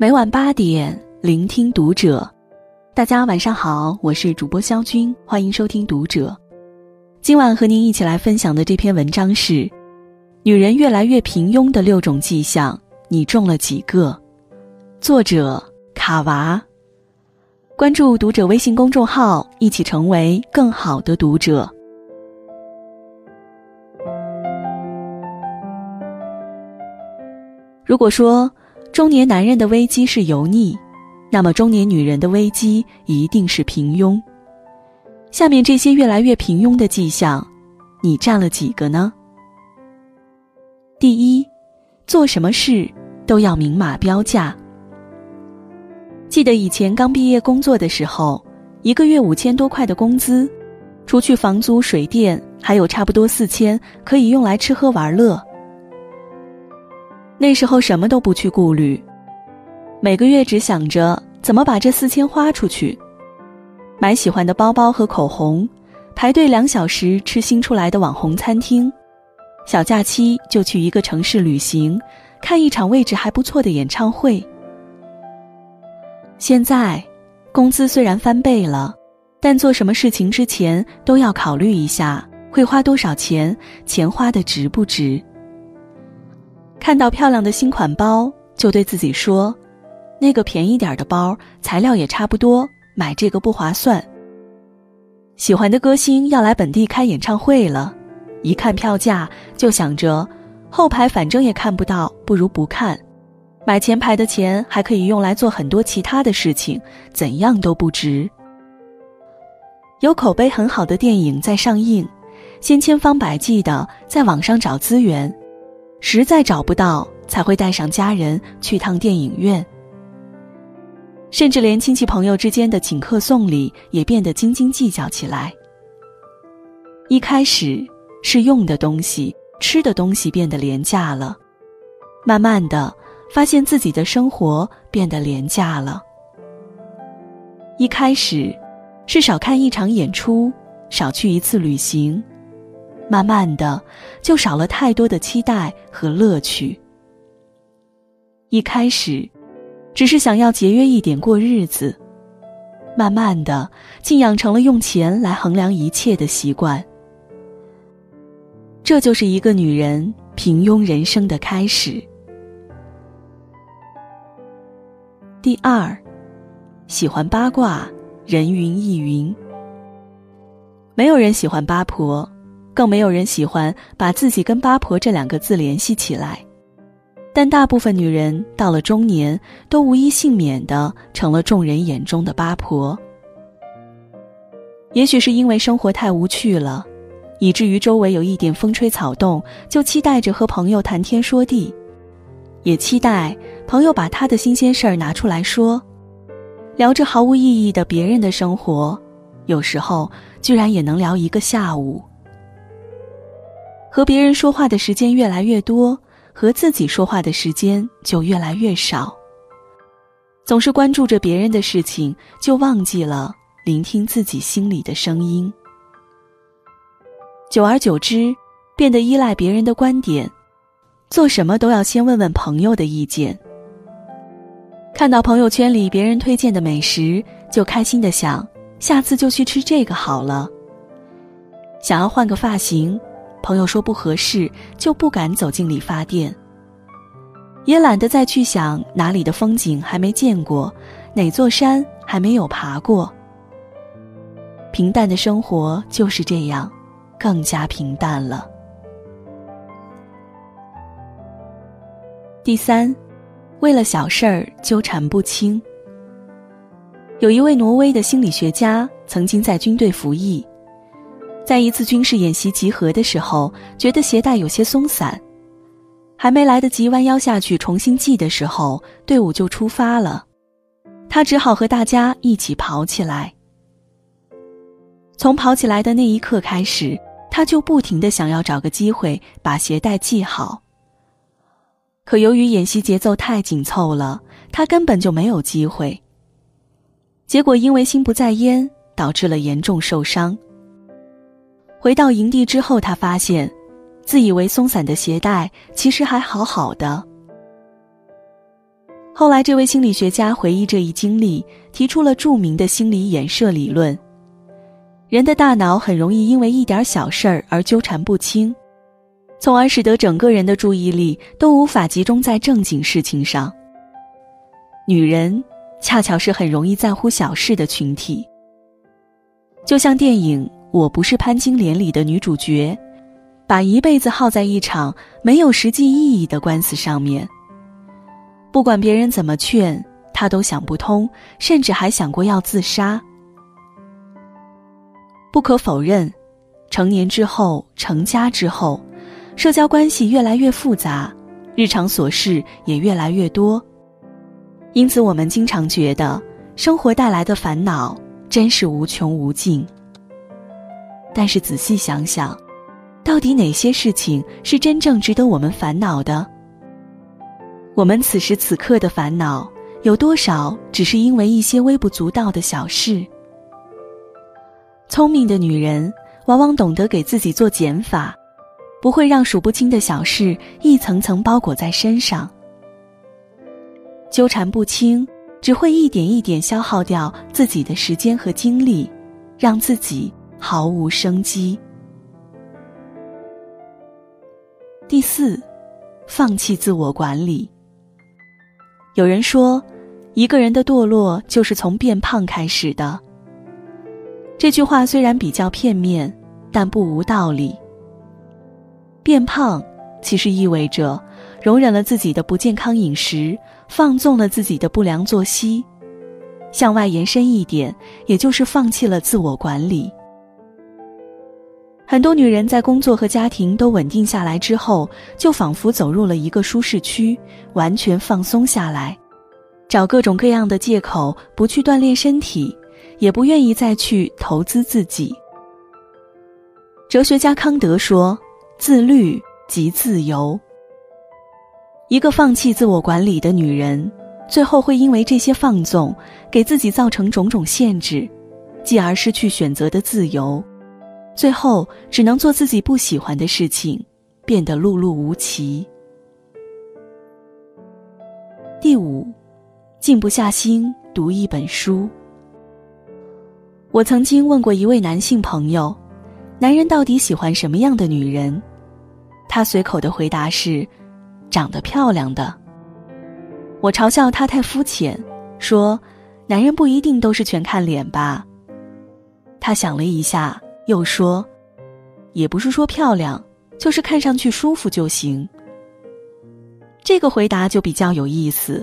每晚八点，聆听读者。大家晚上好，我是主播肖军，欢迎收听读者。今晚和您一起来分享的这篇文章是《女人越来越平庸的六种迹象》，你中了几个？作者卡娃。关注读者微信公众号，一起成为更好的读者。如果说中年男人的危机是油腻，那么中年女人的危机一定是平庸。下面这些越来越平庸的迹象，你占了几个呢？第一，做什么事都要明码标价。记得以前刚毕业工作的时候，一个月五千多块的工资，除去房租、水电，还有差不多四千可以用来吃喝玩乐。那时候什么都不去顾虑，每个月只想着怎么把这四千花出去，买喜欢的包包和口红，排队两小时吃新出来的网红餐厅，小假期就去一个城市旅行，看一场位置还不错的演唱会。现在，工资虽然翻倍了，但做什么事情之前都要考虑一下会花多少钱，钱花的值不值。看到漂亮的新款包，就对自己说：“那个便宜点的包，材料也差不多，买这个不划算。”喜欢的歌星要来本地开演唱会了，一看票价就想着，后排反正也看不到，不如不看。买前排的钱还可以用来做很多其他的事情，怎样都不值。有口碑很好的电影在上映，先千方百计的在网上找资源。实在找不到，才会带上家人去趟电影院。甚至连亲戚朋友之间的请客送礼也变得斤斤计较起来。一开始是用的东西、吃的东西变得廉价了，慢慢的发现自己的生活变得廉价了。一开始是少看一场演出，少去一次旅行。慢慢的，就少了太多的期待和乐趣。一开始，只是想要节约一点过日子，慢慢的，竟养成了用钱来衡量一切的习惯。这就是一个女人平庸人生的开始。第二，喜欢八卦，人云亦云。没有人喜欢八婆。更没有人喜欢把自己跟八婆这两个字联系起来，但大部分女人到了中年，都无一幸免的成了众人眼中的八婆。也许是因为生活太无趣了，以至于周围有一点风吹草动，就期待着和朋友谈天说地，也期待朋友把他的新鲜事儿拿出来说，聊着毫无意义的别人的生活，有时候居然也能聊一个下午。和别人说话的时间越来越多，和自己说话的时间就越来越少。总是关注着别人的事情，就忘记了聆听自己心里的声音。久而久之，变得依赖别人的观点，做什么都要先问问朋友的意见。看到朋友圈里别人推荐的美食，就开心的想，下次就去吃这个好了。想要换个发型。朋友说不合适，就不敢走进理发店。也懒得再去想哪里的风景还没见过，哪座山还没有爬过。平淡的生活就是这样，更加平淡了。第三，为了小事儿纠缠不清。有一位挪威的心理学家曾经在军队服役。在一次军事演习集合的时候，觉得鞋带有些松散，还没来得及弯腰下去重新系的时候，队伍就出发了，他只好和大家一起跑起来。从跑起来的那一刻开始，他就不停的想要找个机会把鞋带系好。可由于演习节奏太紧凑了，他根本就没有机会。结果因为心不在焉，导致了严重受伤。回到营地之后，他发现，自以为松散的鞋带其实还好好的。后来，这位心理学家回忆这一经历，提出了著名的心理衍射理论。人的大脑很容易因为一点小事儿而纠缠不清，从而使得整个人的注意力都无法集中在正经事情上。女人恰巧是很容易在乎小事的群体，就像电影《我不是潘金莲》里的女主角。把一辈子耗在一场没有实际意义的官司上面。不管别人怎么劝，他都想不通，甚至还想过要自杀。不可否认，成年之后、成家之后，社交关系越来越复杂，日常琐事也越来越多，因此我们经常觉得生活带来的烦恼真是无穷无尽。但是仔细想想。到底哪些事情是真正值得我们烦恼的？我们此时此刻的烦恼有多少，只是因为一些微不足道的小事？聪明的女人往往懂得给自己做减法，不会让数不清的小事一层层包裹在身上。纠缠不清，只会一点一点消耗掉自己的时间和精力，让自己毫无生机。第四，放弃自我管理。有人说，一个人的堕落就是从变胖开始的。这句话虽然比较片面，但不无道理。变胖其实意味着容忍了自己的不健康饮食，放纵了自己的不良作息。向外延伸一点，也就是放弃了自我管理。很多女人在工作和家庭都稳定下来之后，就仿佛走入了一个舒适区，完全放松下来，找各种各样的借口不去锻炼身体，也不愿意再去投资自己。哲学家康德说：“自律即自由。”一个放弃自我管理的女人，最后会因为这些放纵，给自己造成种种限制，继而失去选择的自由。最后只能做自己不喜欢的事情，变得碌碌无奇。第五，静不下心读一本书。我曾经问过一位男性朋友，男人到底喜欢什么样的女人？他随口的回答是，长得漂亮的。我嘲笑他太肤浅，说，男人不一定都是全看脸吧。他想了一下。又说，也不是说漂亮，就是看上去舒服就行。这个回答就比较有意思。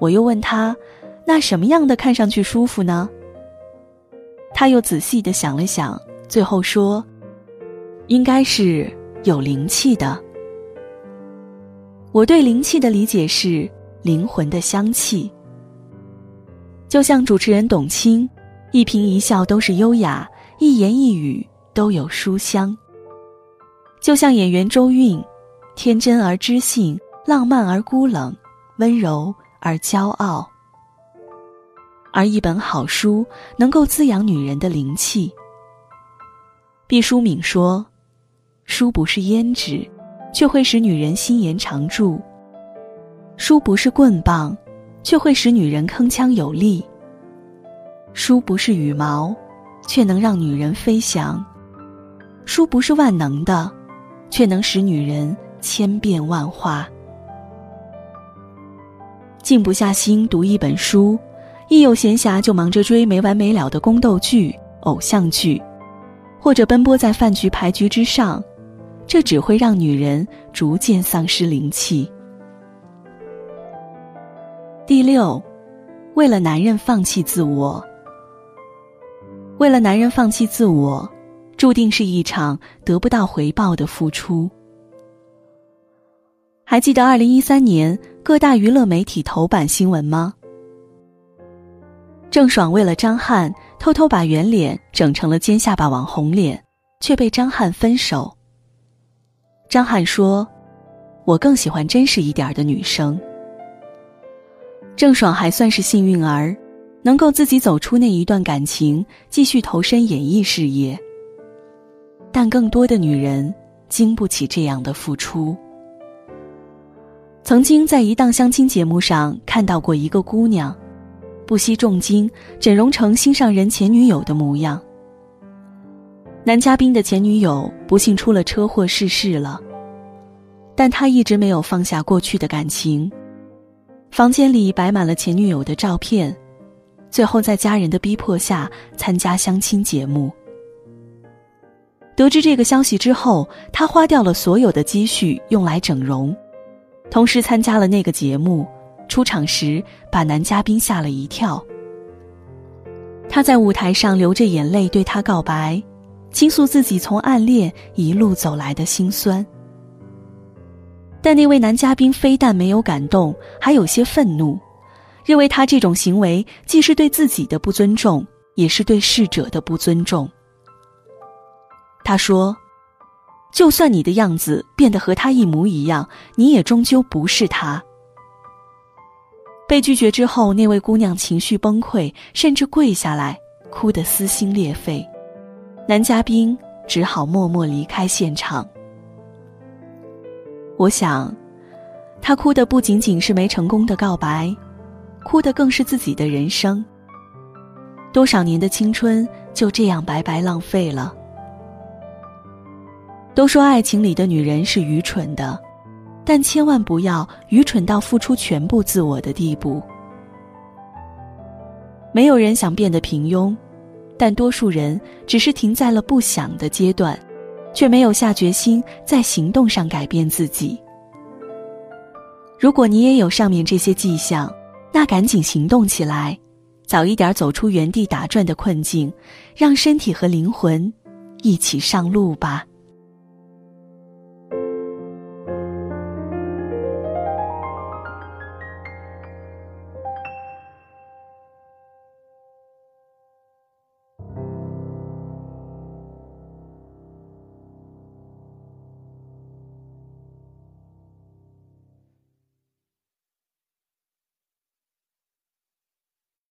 我又问他，那什么样的看上去舒服呢？他又仔细的想了想，最后说，应该是有灵气的。我对灵气的理解是灵魂的香气，就像主持人董卿，一颦一笑都是优雅。一言一语都有书香，就像演员周韵，天真而知性，浪漫而孤冷，温柔而骄傲。而一本好书能够滋养女人的灵气。毕淑敏说：“书不是胭脂，却会使女人心颜常驻；书不是棍棒，却会使女人铿锵有力；书不是羽毛。”却能让女人飞翔，书不是万能的，却能使女人千变万化。静不下心读一本书，一有闲暇就忙着追没完没了的宫斗剧、偶像剧，或者奔波在饭局牌局之上，这只会让女人逐渐丧失灵气。第六，为了男人放弃自我。为了男人放弃自我，注定是一场得不到回报的付出。还记得二零一三年各大娱乐媒体头版新闻吗？郑爽为了张翰偷偷把圆脸整成了尖下巴网红脸，却被张翰分手。张翰说：“我更喜欢真实一点的女生。”郑爽还算是幸运儿。能够自己走出那一段感情，继续投身演艺事业。但更多的女人经不起这样的付出。曾经在一档相亲节目上看到过一个姑娘，不惜重金整容成心上人前女友的模样。男嘉宾的前女友不幸出了车祸逝世了，但他一直没有放下过去的感情。房间里摆满了前女友的照片，最后在家人的逼迫下参加相亲节目。得知这个消息之后，他花掉了所有的积蓄用来整容，同时参加了那个节目。出场时把男嘉宾吓了一跳。他在舞台上流着眼泪对他告白，倾诉自己从暗恋一路走来的辛酸。但那位男嘉宾非但没有感动，还有些愤怒，认为他这种行为既是对自己的不尊重，也是对逝者的不尊重。他说：“就算你的样子变得和他一模一样，你也终究不是他。”被拒绝之后，那位姑娘情绪崩溃，甚至跪下来哭得撕心裂肺。男嘉宾只好默默离开现场。我想，他哭的不仅仅是没成功的告白，哭的更是自己的人生。多少年的青春就这样白白浪费了。都说爱情里的女人是愚蠢的，但千万不要愚蠢到付出全部自我的地步。没有人想变得平庸，但多数人只是停在了不想的阶段，却没有下决心在行动上改变自己。如果你也有上面这些迹象，那赶紧行动起来，早一点走出原地打转的困境，让身体和灵魂一起上路吧。